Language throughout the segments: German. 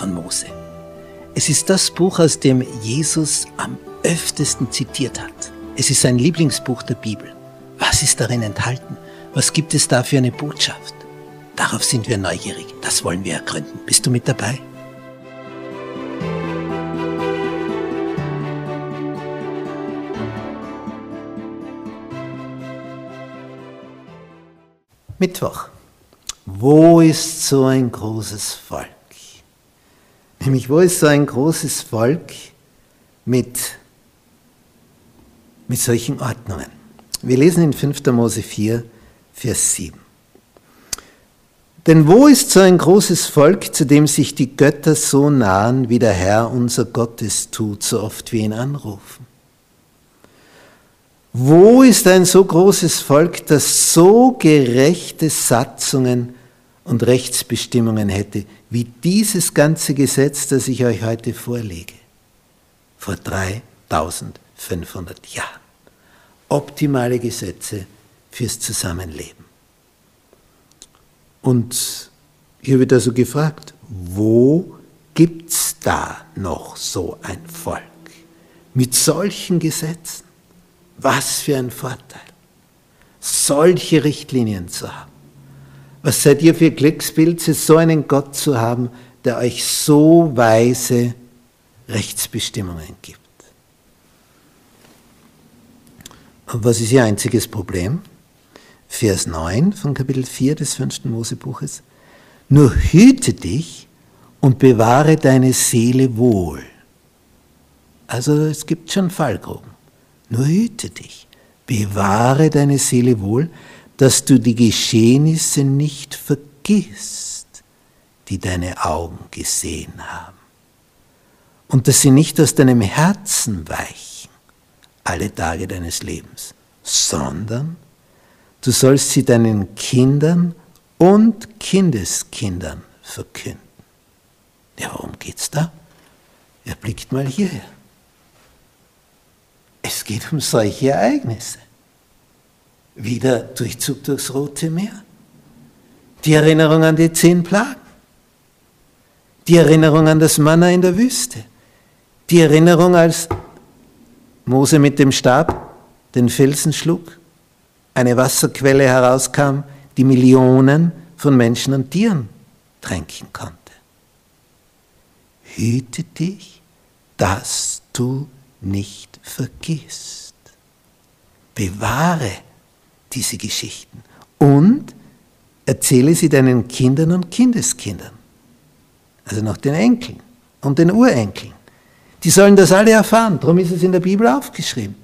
von Mose? Es ist das Buch, aus dem Jesus am öftesten zitiert hat. Es ist sein Lieblingsbuch der Bibel. Was ist darin enthalten? Was gibt es da für eine Botschaft? Darauf sind wir neugierig. Das wollen wir ergründen. Bist du mit dabei? Mittwoch. Wo ist so ein großes Volk? Nämlich, wo ist so ein großes Volk mit, mit solchen Ordnungen? Wir lesen in 5. Mose 4, Vers 7. Denn wo ist so ein großes Volk, zu dem sich die Götter so nahen, wie der Herr unser Gott es tut, so oft wir ihn anrufen? Wo ist ein so großes Volk, das so gerechte Satzungen und Rechtsbestimmungen hätte, wie dieses ganze Gesetz, das ich euch heute vorlege? Vor 3500 Jahren. Optimale Gesetze fürs Zusammenleben. Und hier wird also gefragt, wo gibt es da noch so ein Volk mit solchen Gesetzen? Was für ein Vorteil, solche Richtlinien zu haben. Was seid ihr für Glückspilze, so einen Gott zu haben, der euch so weise Rechtsbestimmungen gibt? Und was ist ihr einziges Problem? Vers 9 von Kapitel 4 des 5. Mosebuches. Nur hüte dich und bewahre deine Seele wohl. Also es gibt schon Fallgruben. Nur hüte dich, bewahre deine Seele wohl, dass du die Geschehnisse nicht vergisst, die deine Augen gesehen haben. Und dass sie nicht aus deinem Herzen weichen, alle Tage deines Lebens, sondern du sollst sie deinen Kindern und Kindeskindern verkünden. Ja, worum geht's da? Er blickt mal hierher. Es geht um solche Ereignisse. Wie der Durchzug durchs Rote Meer. Die Erinnerung an die zehn Plagen. Die Erinnerung an das Manna in der Wüste. Die Erinnerung, als Mose mit dem Stab den Felsen schlug, eine Wasserquelle herauskam, die Millionen von Menschen und Tieren tränken konnte. Hüte dich, dass du nicht vergisst. Bewahre diese Geschichten und erzähle sie deinen Kindern und Kindeskindern, also noch den Enkeln und den Urenkeln. Die sollen das alle erfahren, darum ist es in der Bibel aufgeschrieben,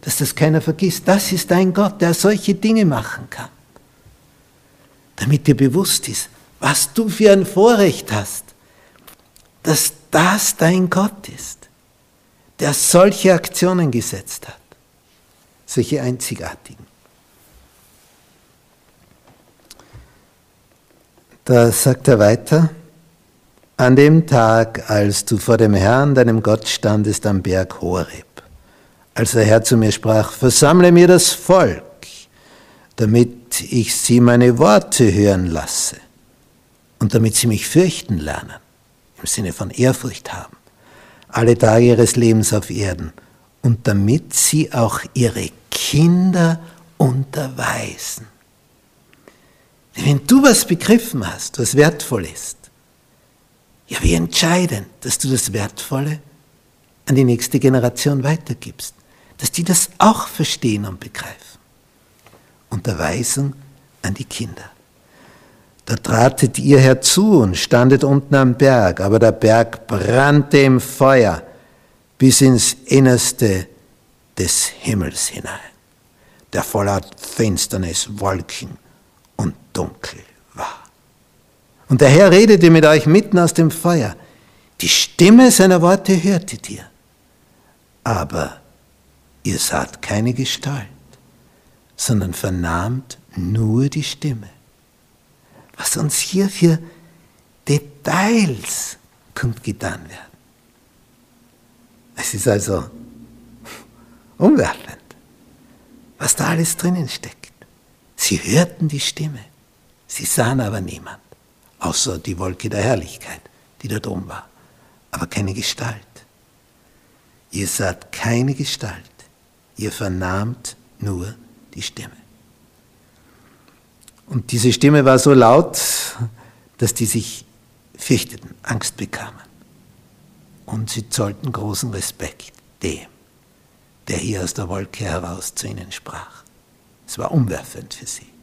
dass das keiner vergisst. Das ist dein Gott, der solche Dinge machen kann. Damit dir bewusst ist, was du für ein Vorrecht hast, dass das dein Gott ist der solche Aktionen gesetzt hat, solche einzigartigen. Da sagt er weiter, an dem Tag, als du vor dem Herrn, deinem Gott, standest am Berg Horeb, als der Herr zu mir sprach, versammle mir das Volk, damit ich sie meine Worte hören lasse und damit sie mich fürchten lernen, im Sinne von Ehrfurcht haben alle Tage ihres Lebens auf Erden und damit sie auch ihre Kinder unterweisen. Wenn du was begriffen hast, was wertvoll ist, ja, wie entscheidend, dass du das Wertvolle an die nächste Generation weitergibst, dass die das auch verstehen und begreifen. Unterweisung an die Kinder. Da tratet ihr herzu und standet unten am Berg, aber der Berg brannte im Feuer bis ins Innerste des Himmels hinein, der voller Finsternis, Wolken Dunkel war. Und der Herr redete mit euch mitten aus dem Feuer. Die Stimme seiner Worte hörtet ihr, aber ihr saht keine Gestalt, sondern vernahmt nur die Stimme. Was uns hier für Details kundgetan werden. Es ist also umwerfend, was da alles drinnen steckt. Sie hörten die Stimme, sie sahen aber niemand, außer die Wolke der Herrlichkeit, die da drum war, aber keine Gestalt. Ihr saht keine Gestalt, ihr vernahmt nur die Stimme. Und diese Stimme war so laut, dass die sich fürchteten, Angst bekamen. Und sie zollten großen Respekt dem, der hier aus der Wolke heraus zu ihnen sprach. Es war umwerfend für sie.